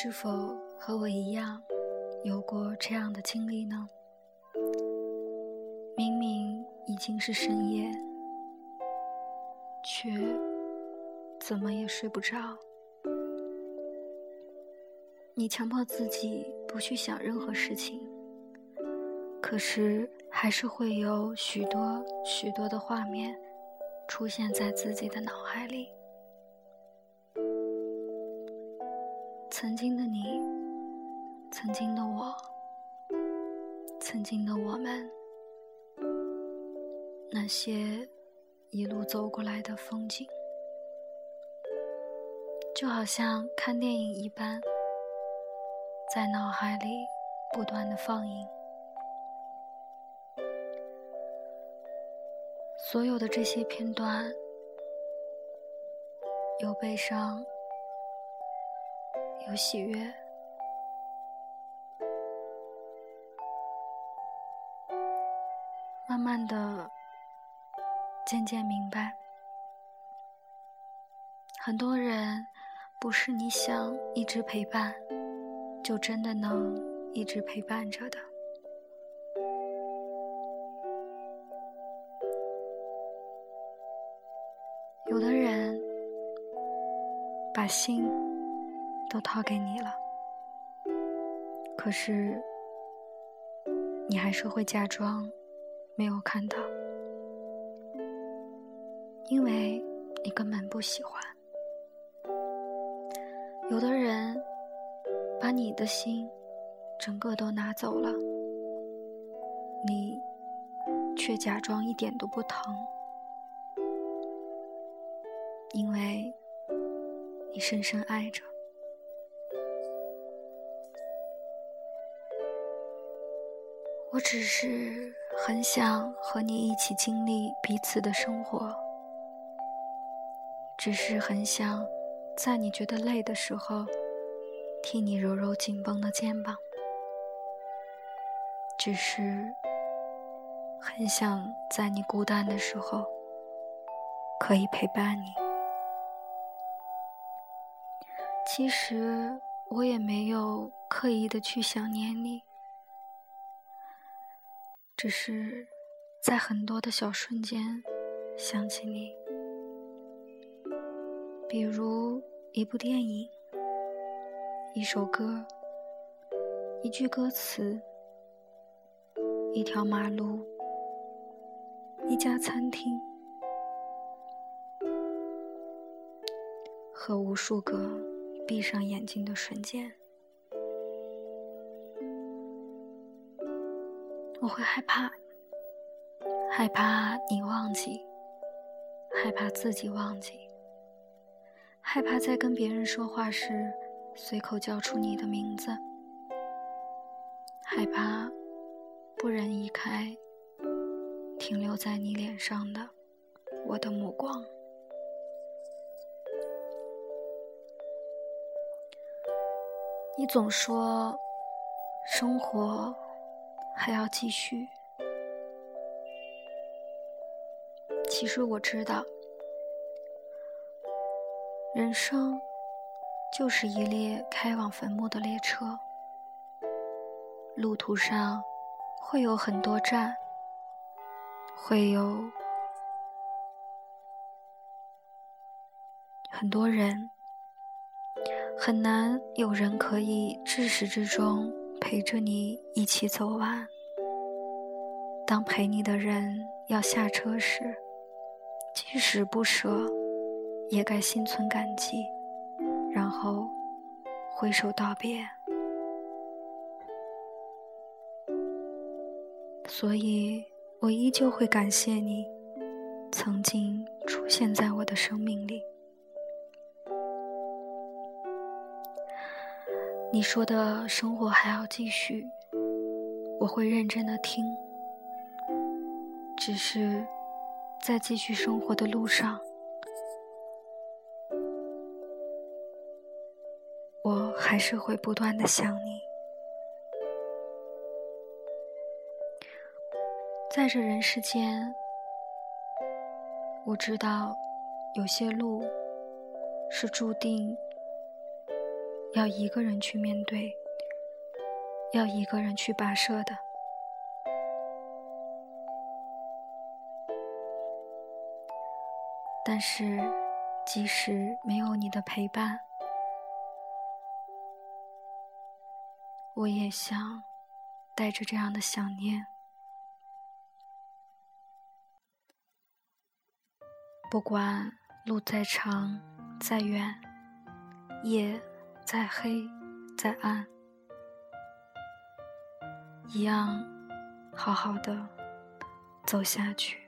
是否和我一样有过这样的经历呢？明明已经是深夜，却怎么也睡不着。你强迫自己不去想任何事情，可是还是会有许多许多的画面出现在自己的脑海里。曾经的你，曾经的我，曾经的我们，那些一路走过来的风景，就好像看电影一般。在脑海里不断的放映，所有的这些片段，有悲伤，有喜悦，慢慢的，渐渐明白，很多人不是你想一直陪伴。就真的能一直陪伴着的。有的人把心都掏给你了，可是你还是会假装没有看到，因为你根本不喜欢。有的人。把你的心整个都拿走了，你却假装一点都不疼，因为你深深爱着。我只是很想和你一起经历彼此的生活，只是很想在你觉得累的时候。替你揉揉紧绷的肩膀，只是很想在你孤单的时候可以陪伴你。其实我也没有刻意的去想念你，只是在很多的小瞬间想起你，比如一部电影。一首歌，一句歌词，一条马路，一家餐厅，和无数个闭上眼睛的瞬间，我会害怕，害怕你忘记，害怕自己忘记，害怕在跟别人说话时。随口叫出你的名字，害怕不忍移开停留在你脸上的我的目光。你总说生活还要继续，其实我知道，人生。就是一列开往坟墓的列车，路途上会有很多站，会有很多人，很难有人可以至始至终陪着你一起走完。当陪你的人要下车时，即使不舍，也该心存感激。然后挥手道别，所以我依旧会感谢你曾经出现在我的生命里。你说的生活还要继续，我会认真的听。只是在继续生活的路上。我还是会不断的想你，在这人世间，我知道有些路是注定要一个人去面对，要一个人去跋涉的。但是，即使没有你的陪伴，我也想带着这样的想念。不管路再长再远，夜再黑再暗，一样好好的走下去。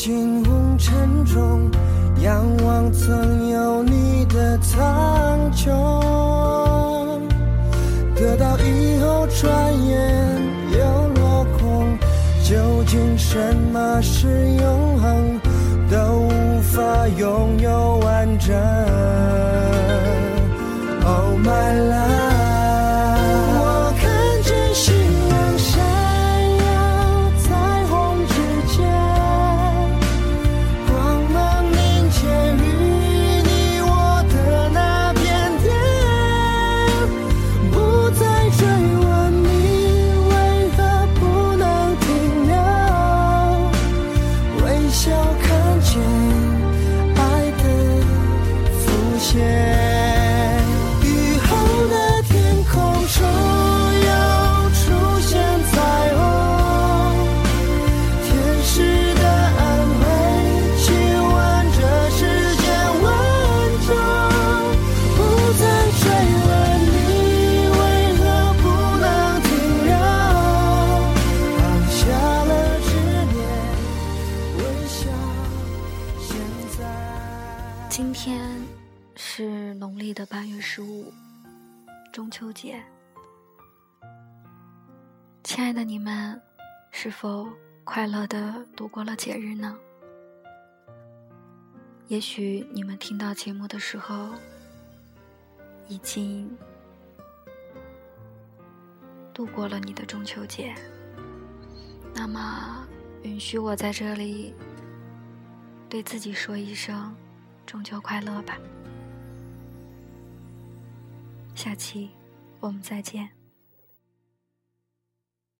在无尽红尘中，仰望曾有你的苍穹，得到以后转眼又落空。究竟什么是永今天是农历的八月十五，中秋节。亲爱的你们，是否快乐的度过了节日呢？也许你们听到节目的时候，已经度过了你的中秋节。那么，允许我在这里对自己说一声。中秋快乐吧！下期我们再见。